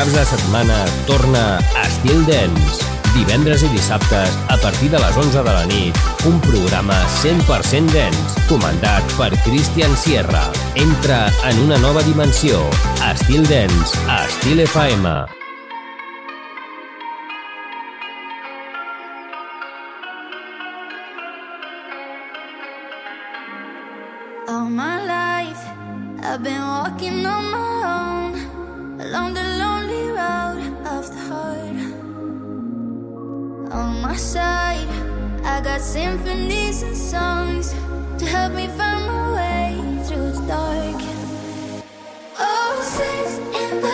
caps de setmana torna Estil Dens. Divendres i dissabtes, a partir de les 11 de la nit, un programa 100% dens, comandat per Christian Sierra. Entra en una nova dimensió. Estil Dens, a Estil FM. All my life, I've been my side. I got symphonies and songs to help me find my way through the dark. Oh, six in the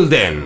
a Steel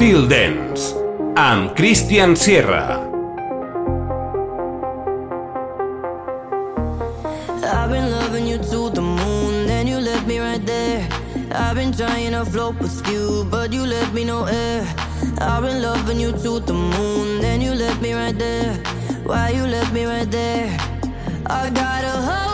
Estil Dance amb Christian Sierra. I've been loving you to the moon, then you left me right there. I've been trying to float with you, but you left me no air. I've been loving you to the moon, then you left me right there. Why you left me right there? I got a hope.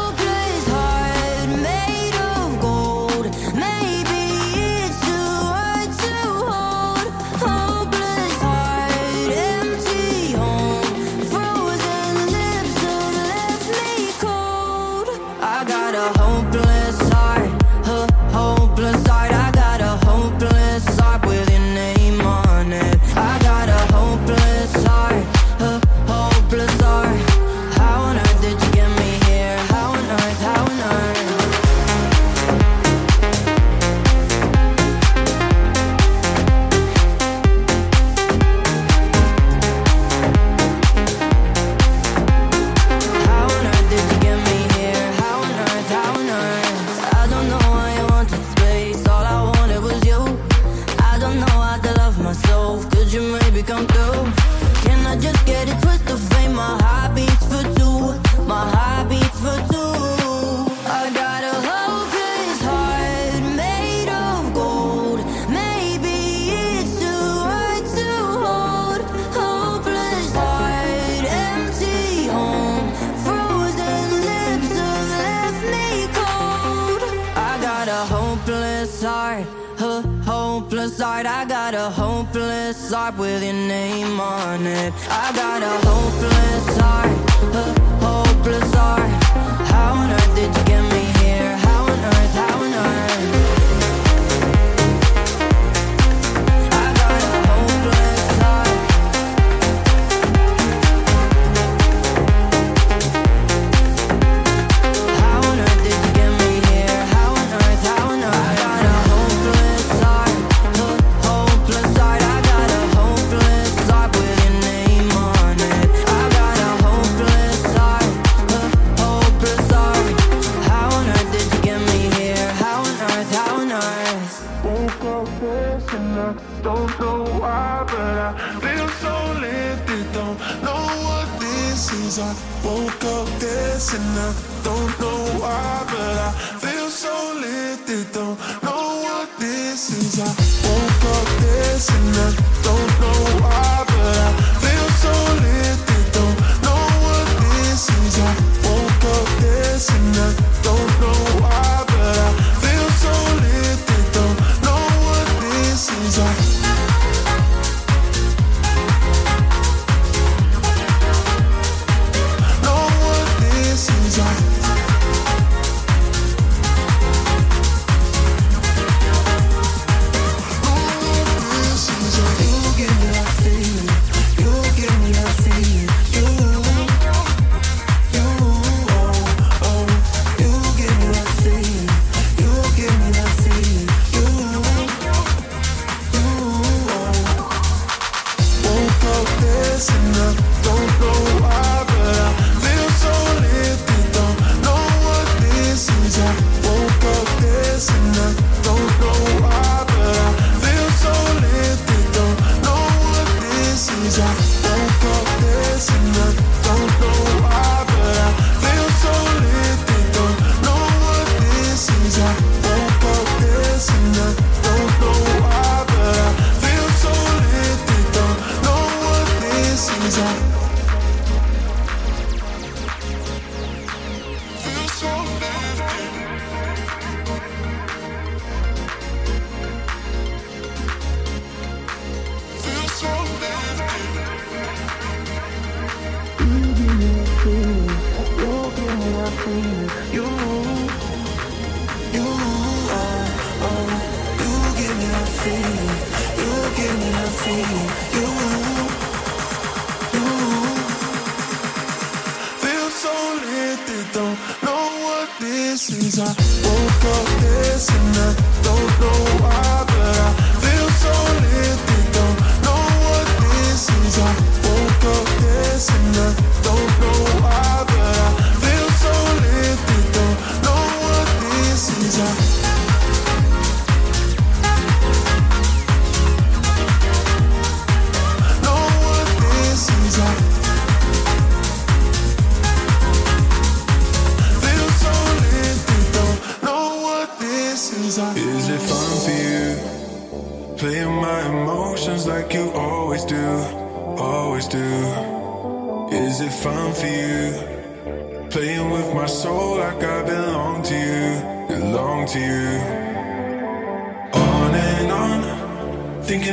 a hopeless heart. I got a hopeless heart with your name on it. I got a hopeless heart, a hopeless heart. How on earth did you? and I don't know why, but I feel so lifted. Don't know what this is. I woke up this and I don't.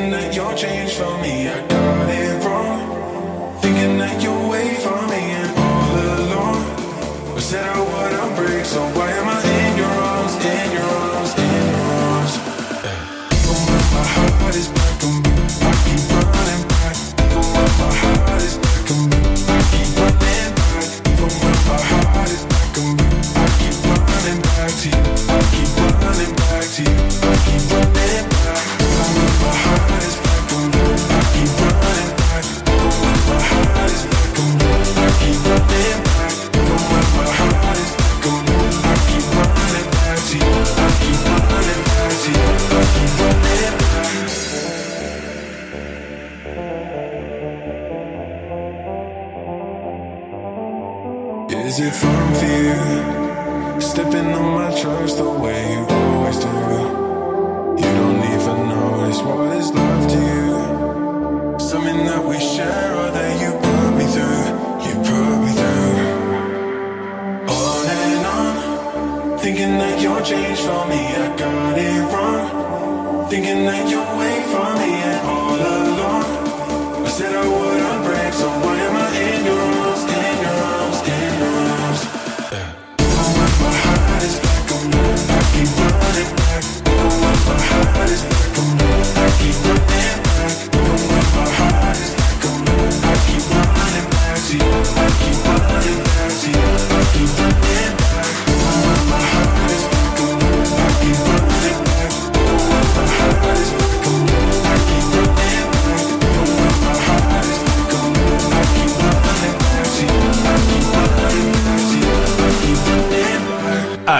Thinking that you're for me, I got it wrong. Thinking that you wait for me and all alone. I said I wouldn't break, so why am I in your arms, in your arms, in your arms? Oh, my heart is.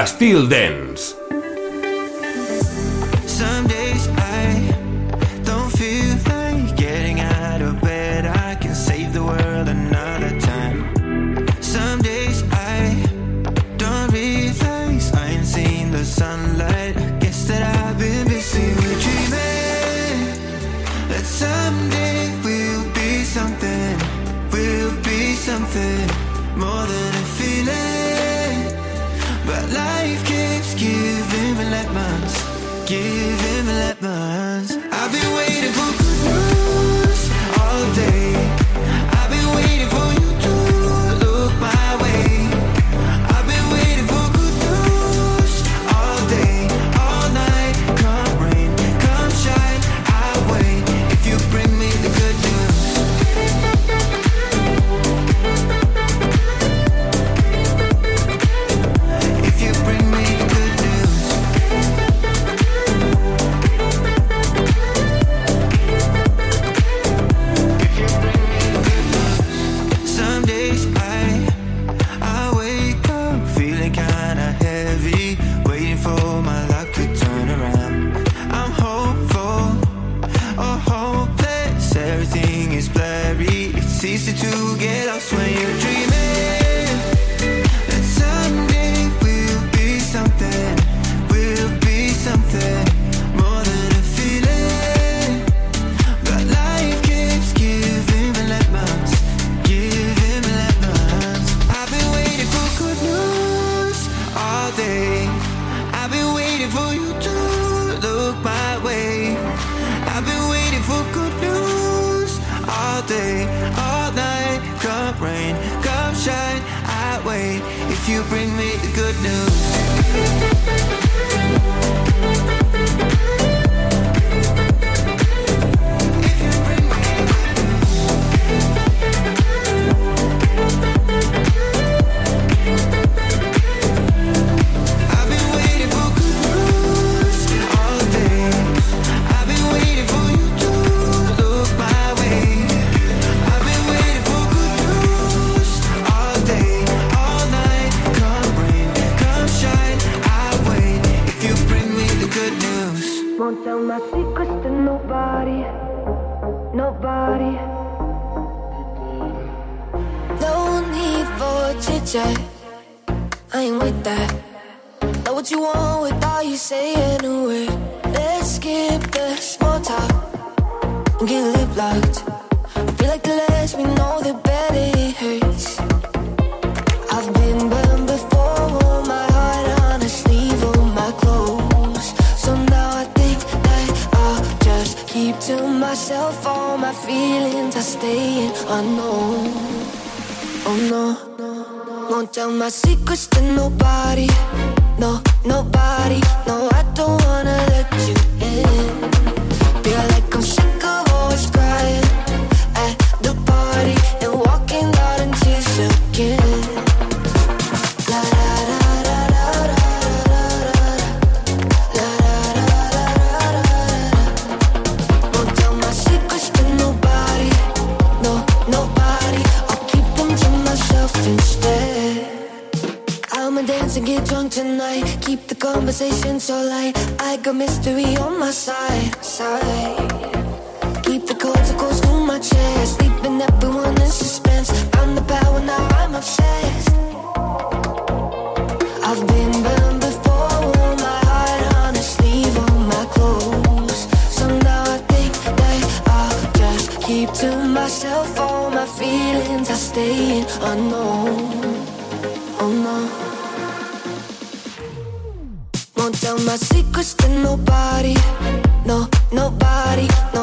Still Dance. all day, all night. Come rain, come shine, I wait. If you bring me the good news. Than nobody, nobody. No need for chit chat. I ain't with that. Know what you want without you saying a word. Let's skip the small talk and get lip locked. I feel like the less we know, the better it hurts. myself all my feelings are staying unknown. Oh no, won't tell my secrets to nobody. No, nobody. No, I don't wanna let you in. Feel like I'm. night. Keep the conversation so light. I got mystery on my side, side. Keep the corticals through my chest. Leaving everyone in suspense. I'm the power, now I'm obsessed. I've been burned before. My heart on a sleeve on my clothes. So now I think that I'll just keep to myself all my feelings. are staying unknown. down my secrets to nobody, no, nobody, no.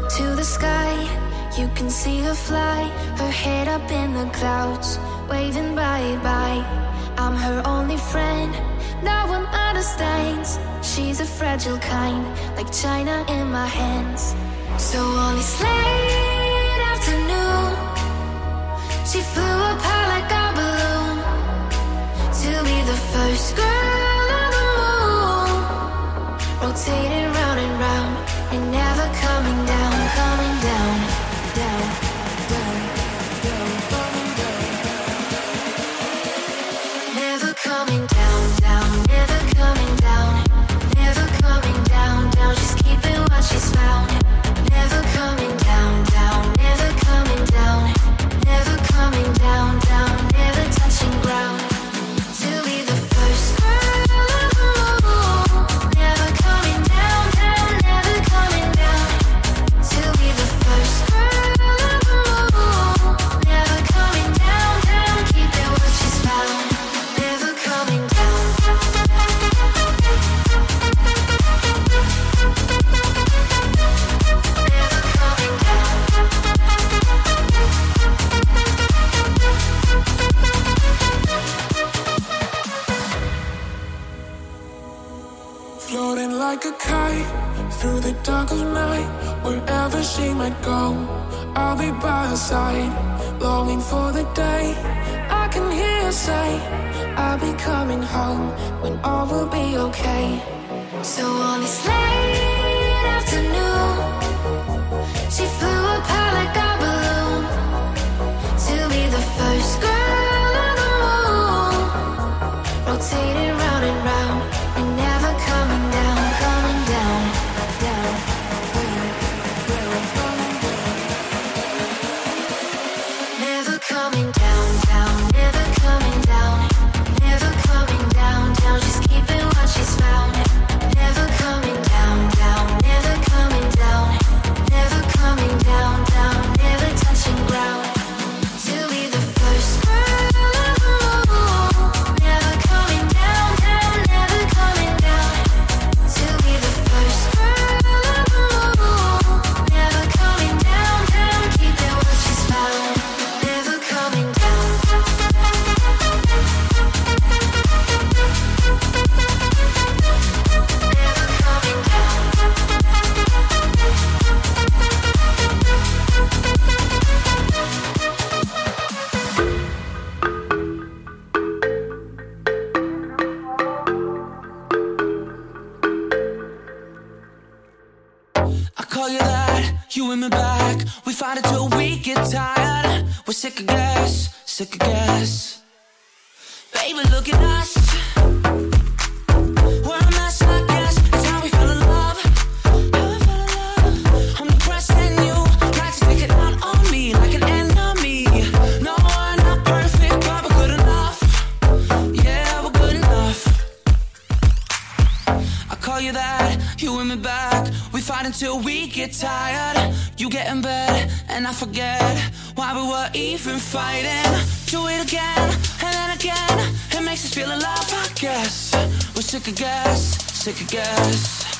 fighting, do it again, and then again. It makes us feel alive, I guess. We're sick of guess, sick of guess.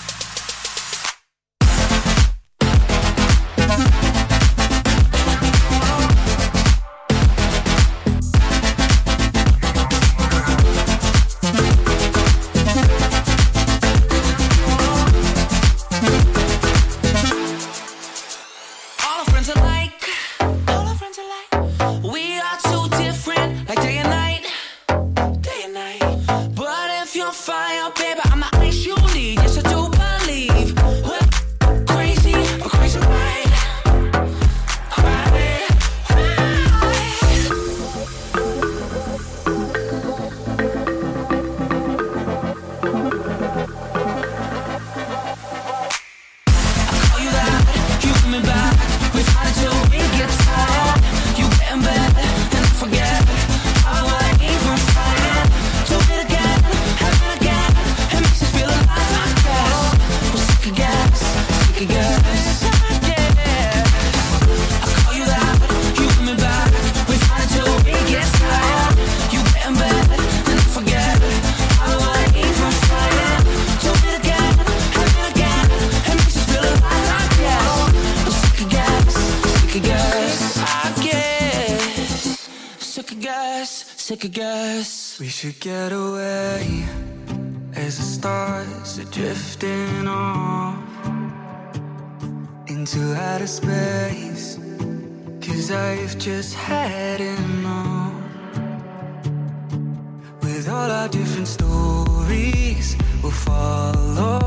To get away as the stars are drifting off into outer space? Cause I've just had enough with all our different stories. We'll follow.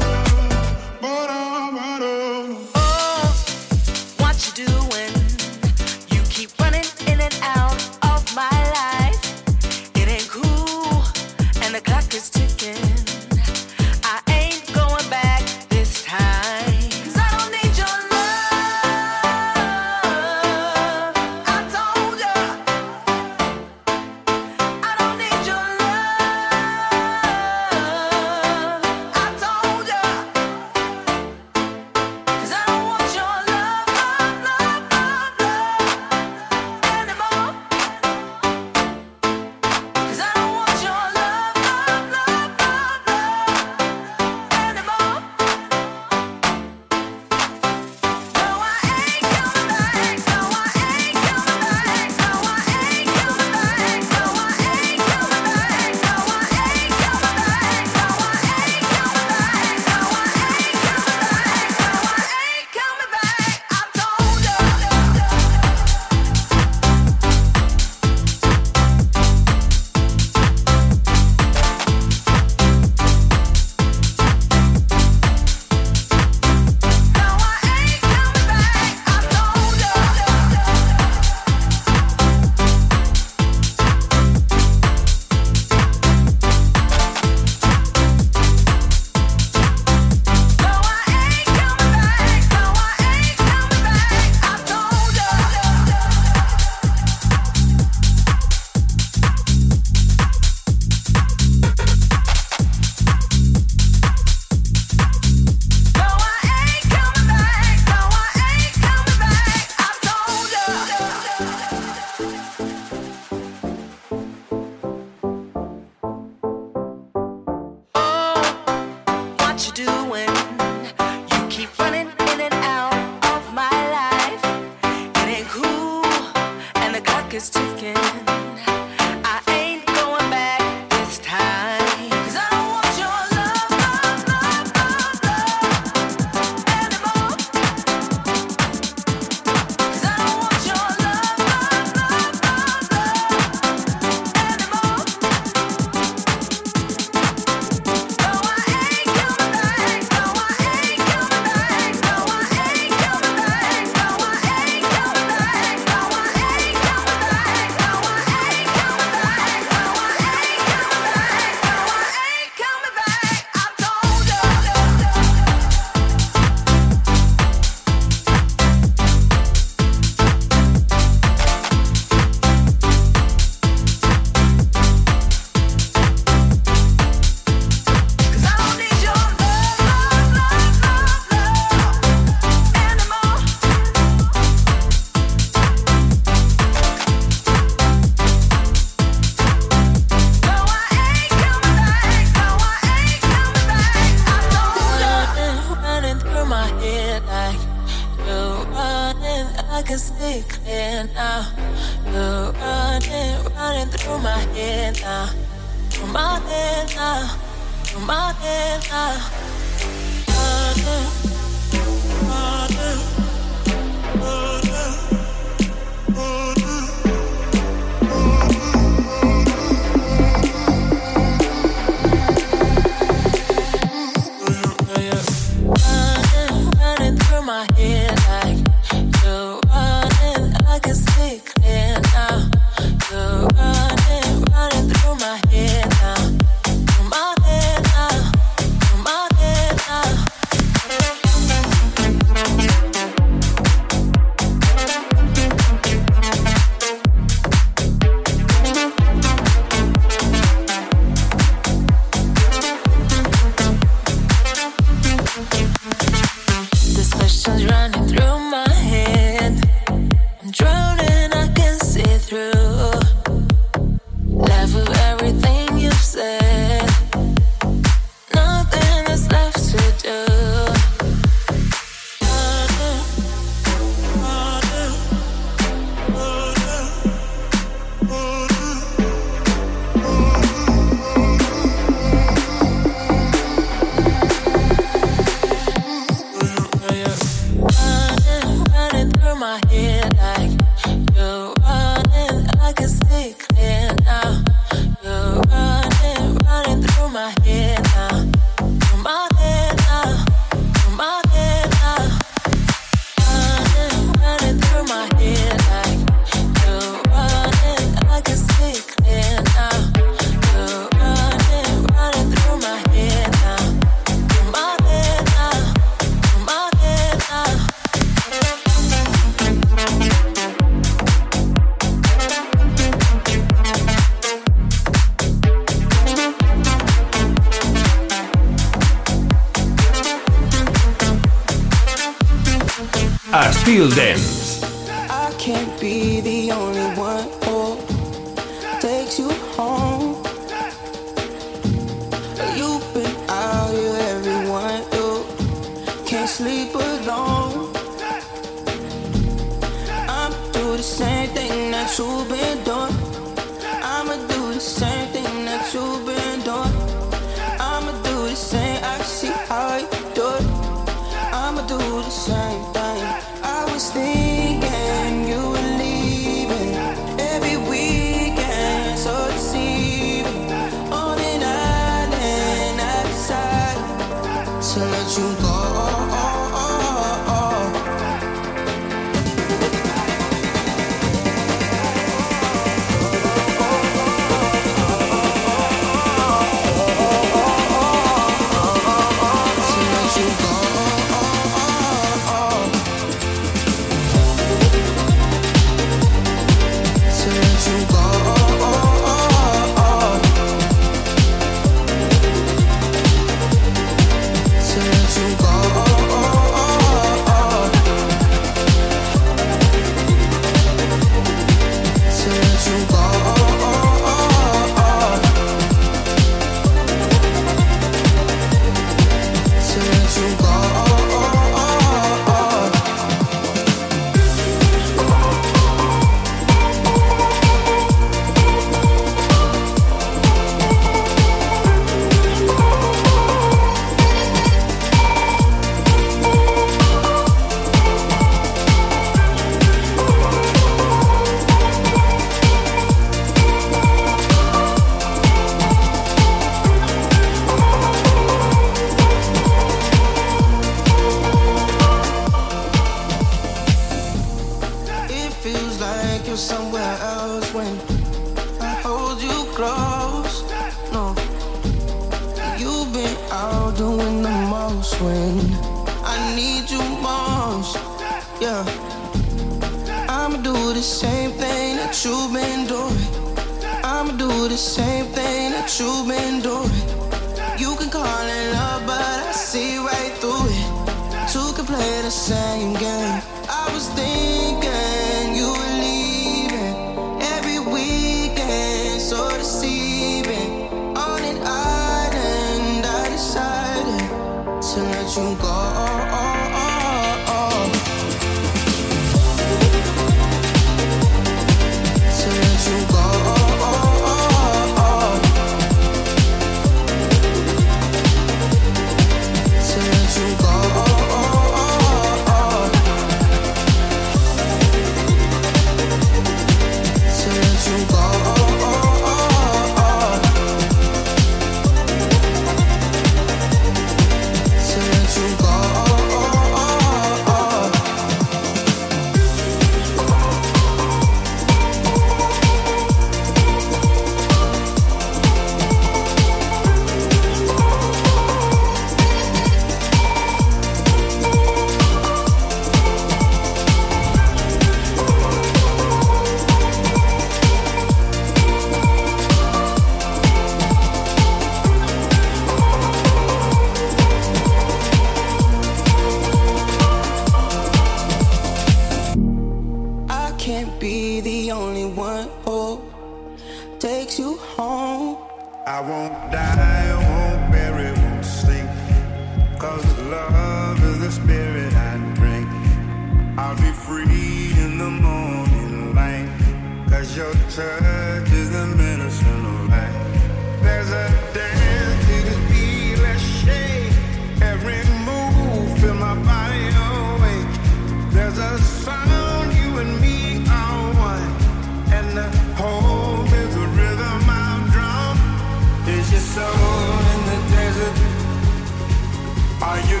Are your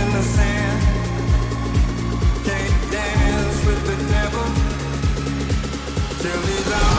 in the sand? Can't dance with the devil till he's out.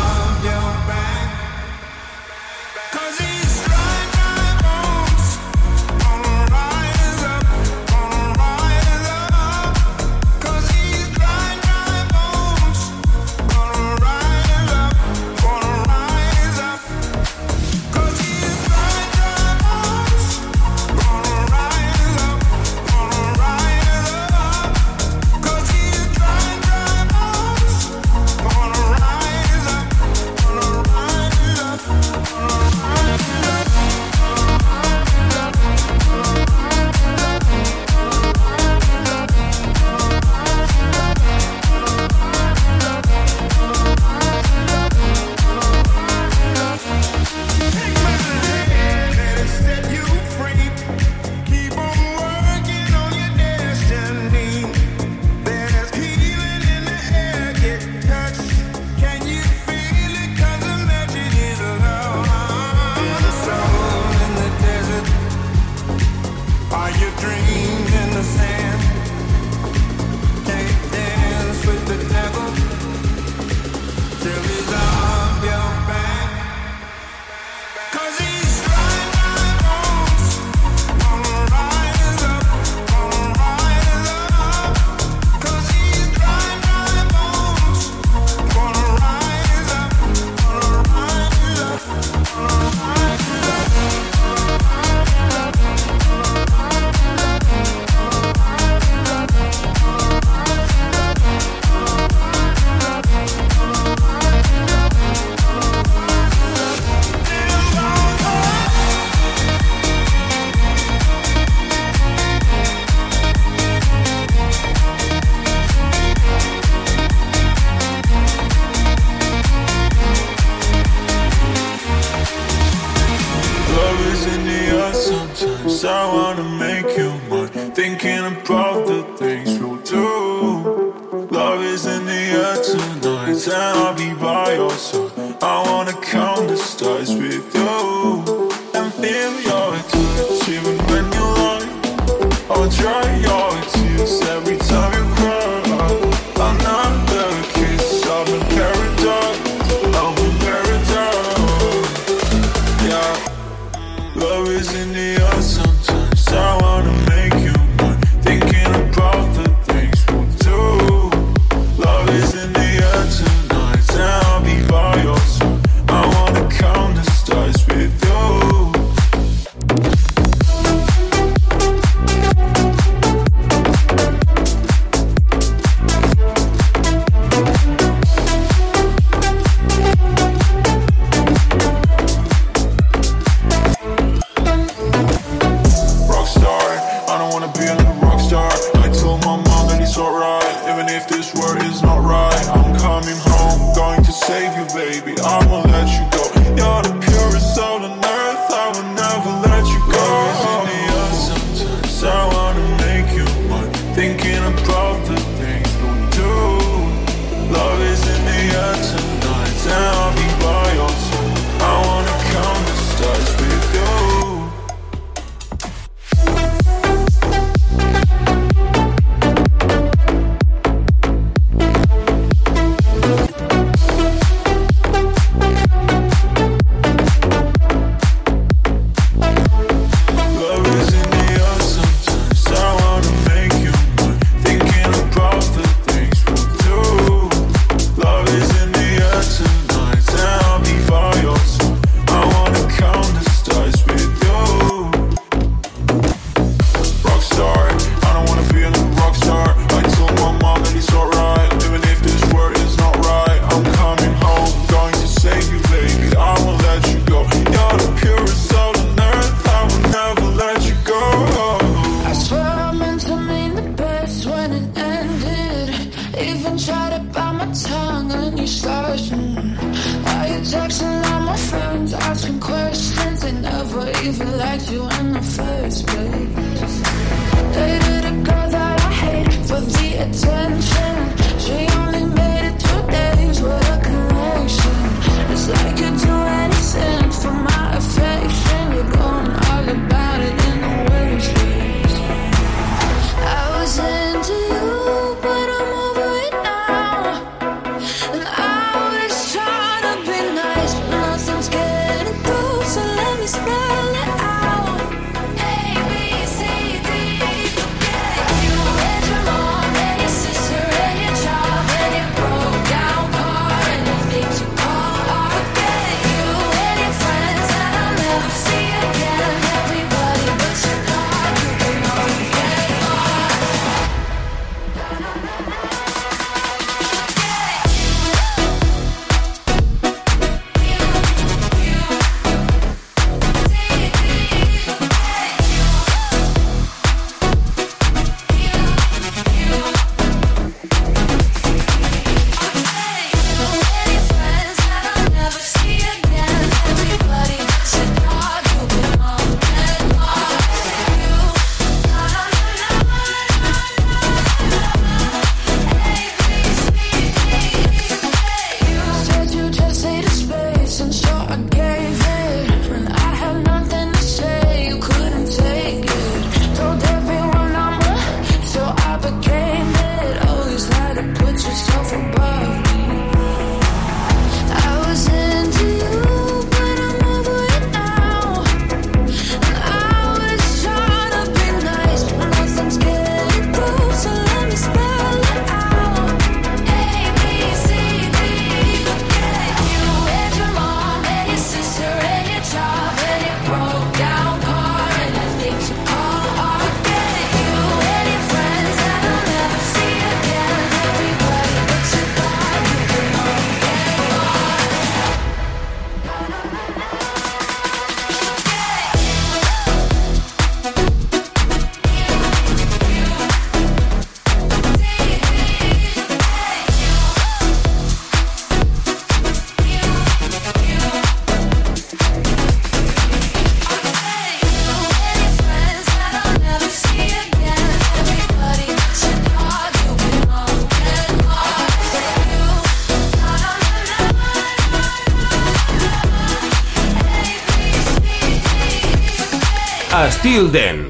Estil Dance,